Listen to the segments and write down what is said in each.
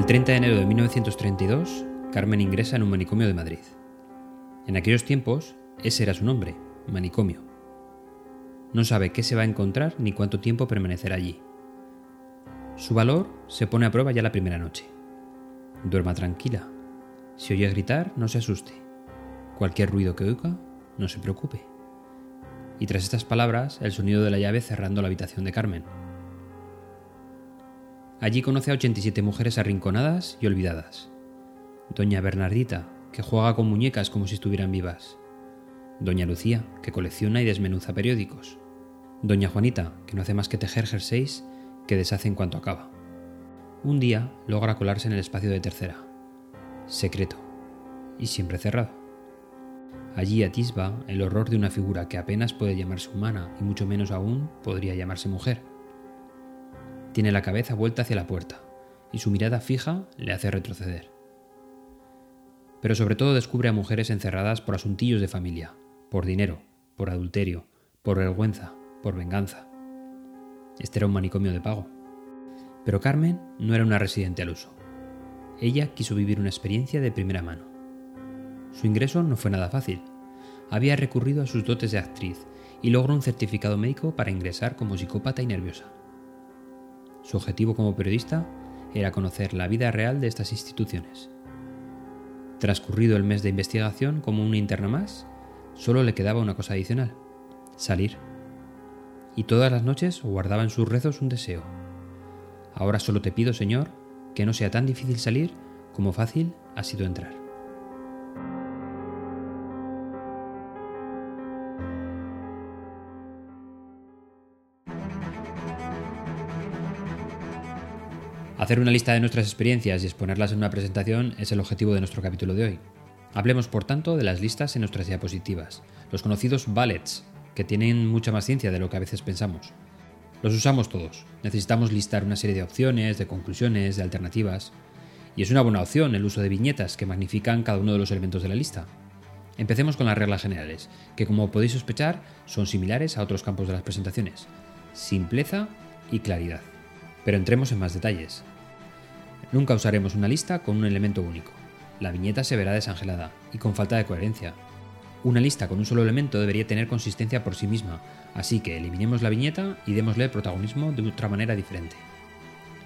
El 30 de enero de 1932, Carmen ingresa en un manicomio de Madrid. En aquellos tiempos, ese era su nombre, manicomio. No sabe qué se va a encontrar ni cuánto tiempo permanecerá allí. Su valor se pone a prueba ya la primera noche. Duerma tranquila. Si oye gritar, no se asuste. Cualquier ruido que oiga, no se preocupe. Y tras estas palabras, el sonido de la llave cerrando la habitación de Carmen. Allí conoce a 87 mujeres arrinconadas y olvidadas. Doña Bernardita, que juega con muñecas como si estuvieran vivas. Doña Lucía, que colecciona y desmenuza periódicos. Doña Juanita, que no hace más que tejer jerseys que deshace en cuanto acaba. Un día logra colarse en el espacio de tercera. Secreto. Y siempre cerrado. Allí atisba el horror de una figura que apenas puede llamarse humana y mucho menos aún podría llamarse mujer. Tiene la cabeza vuelta hacia la puerta y su mirada fija le hace retroceder. Pero sobre todo descubre a mujeres encerradas por asuntillos de familia, por dinero, por adulterio, por vergüenza, por venganza. Este era un manicomio de pago. Pero Carmen no era una residente al uso. Ella quiso vivir una experiencia de primera mano. Su ingreso no fue nada fácil. Había recurrido a sus dotes de actriz y logró un certificado médico para ingresar como psicópata y nerviosa. Su objetivo como periodista era conocer la vida real de estas instituciones. Transcurrido el mes de investigación como una interna más, solo le quedaba una cosa adicional, salir. Y todas las noches guardaba en sus rezos un deseo. Ahora solo te pido, Señor, que no sea tan difícil salir como fácil ha sido entrar. Hacer una lista de nuestras experiencias y exponerlas en una presentación es el objetivo de nuestro capítulo de hoy. Hablemos, por tanto, de las listas en nuestras diapositivas, los conocidos bullets, que tienen mucha más ciencia de lo que a veces pensamos. Los usamos todos. Necesitamos listar una serie de opciones, de conclusiones, de alternativas. Y es una buena opción el uso de viñetas que magnifican cada uno de los elementos de la lista. Empecemos con las reglas generales, que como podéis sospechar son similares a otros campos de las presentaciones. Simpleza y claridad. Pero entremos en más detalles. Nunca usaremos una lista con un elemento único. La viñeta se verá desangelada y con falta de coherencia. Una lista con un solo elemento debería tener consistencia por sí misma, así que eliminemos la viñeta y démosle protagonismo de otra manera diferente.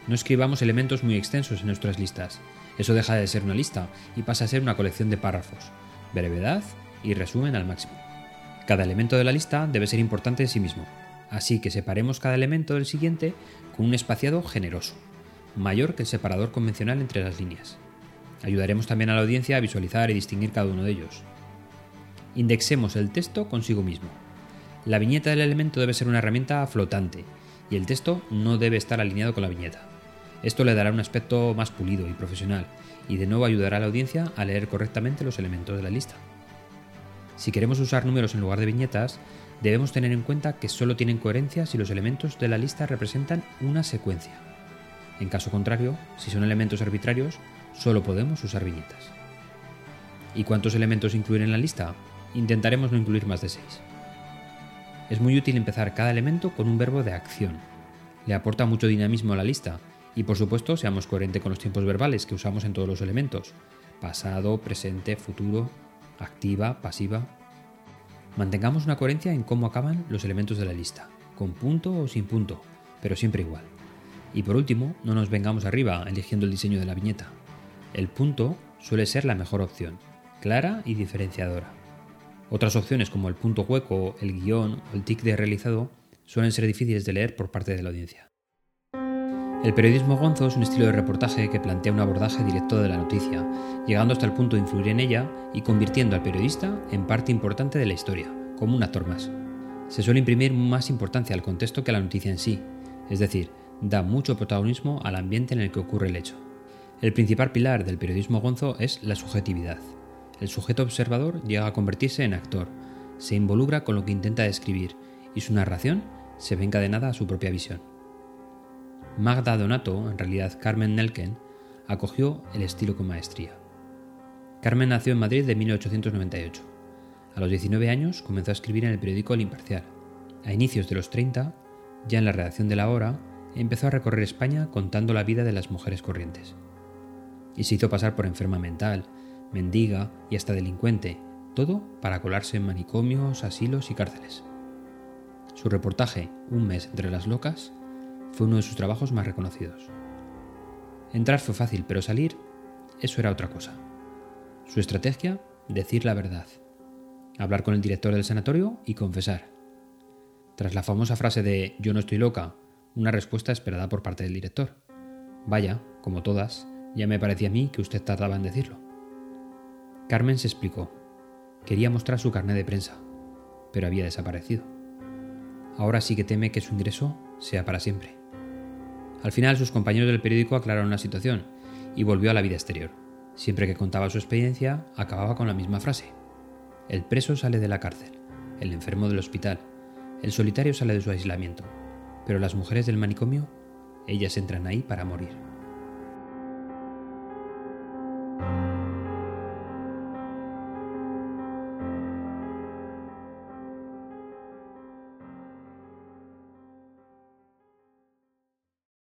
No escribamos elementos muy extensos en nuestras listas. Eso deja de ser una lista y pasa a ser una colección de párrafos, brevedad y resumen al máximo. Cada elemento de la lista debe ser importante en sí mismo, así que separemos cada elemento del siguiente con un espaciado generoso, mayor que el separador convencional entre las líneas. Ayudaremos también a la audiencia a visualizar y distinguir cada uno de ellos. Indexemos el texto consigo mismo. La viñeta del elemento debe ser una herramienta flotante y el texto no debe estar alineado con la viñeta. Esto le dará un aspecto más pulido y profesional y de nuevo ayudará a la audiencia a leer correctamente los elementos de la lista. Si queremos usar números en lugar de viñetas, debemos tener en cuenta que solo tienen coherencia si los elementos de la lista representan una secuencia. En caso contrario, si son elementos arbitrarios, solo podemos usar viñetas. ¿Y cuántos elementos incluir en la lista? Intentaremos no incluir más de 6. Es muy útil empezar cada elemento con un verbo de acción. Le aporta mucho dinamismo a la lista y por supuesto seamos coherentes con los tiempos verbales que usamos en todos los elementos. Pasado, presente, futuro, activa, pasiva. Mantengamos una coherencia en cómo acaban los elementos de la lista, con punto o sin punto, pero siempre igual. Y por último, no nos vengamos arriba eligiendo el diseño de la viñeta. El punto suele ser la mejor opción, clara y diferenciadora. Otras opciones como el punto hueco, el guion o el tic de realizado suelen ser difíciles de leer por parte de la audiencia. El periodismo gonzo es un estilo de reportaje que plantea un abordaje directo de la noticia, llegando hasta el punto de influir en ella y convirtiendo al periodista en parte importante de la historia, como un actor más. Se suele imprimir más importancia al contexto que a la noticia en sí, es decir, da mucho protagonismo al ambiente en el que ocurre el hecho. El principal pilar del periodismo gonzo es la subjetividad. El sujeto observador llega a convertirse en actor, se involucra con lo que intenta describir y su narración se ve encadenada a su propia visión. Magda Donato, en realidad Carmen Nelken, acogió el estilo con maestría. Carmen nació en Madrid de 1898. A los 19 años comenzó a escribir en el periódico El Imparcial. A inicios de los 30, ya en la redacción de La Hora, empezó a recorrer España contando la vida de las mujeres corrientes. y se hizo pasar por enferma mental, mendiga y hasta delincuente, todo para colarse en manicomios, asilos y cárceles. Su reportaje, Un mes entre las locas, fue uno de sus trabajos más reconocidos. Entrar fue fácil, pero salir, eso era otra cosa. Su estrategia, decir la verdad. Hablar con el director del sanatorio y confesar. Tras la famosa frase de yo no estoy loca, una respuesta esperada por parte del director. Vaya, como todas, ya me parecía a mí que usted tardaba en decirlo. Carmen se explicó. Quería mostrar su carnet de prensa, pero había desaparecido. Ahora sí que teme que su ingreso sea para siempre. Al final sus compañeros del periódico aclararon la situación y volvió a la vida exterior. Siempre que contaba su experiencia, acababa con la misma frase. El preso sale de la cárcel, el enfermo del hospital, el solitario sale de su aislamiento, pero las mujeres del manicomio, ellas entran ahí para morir.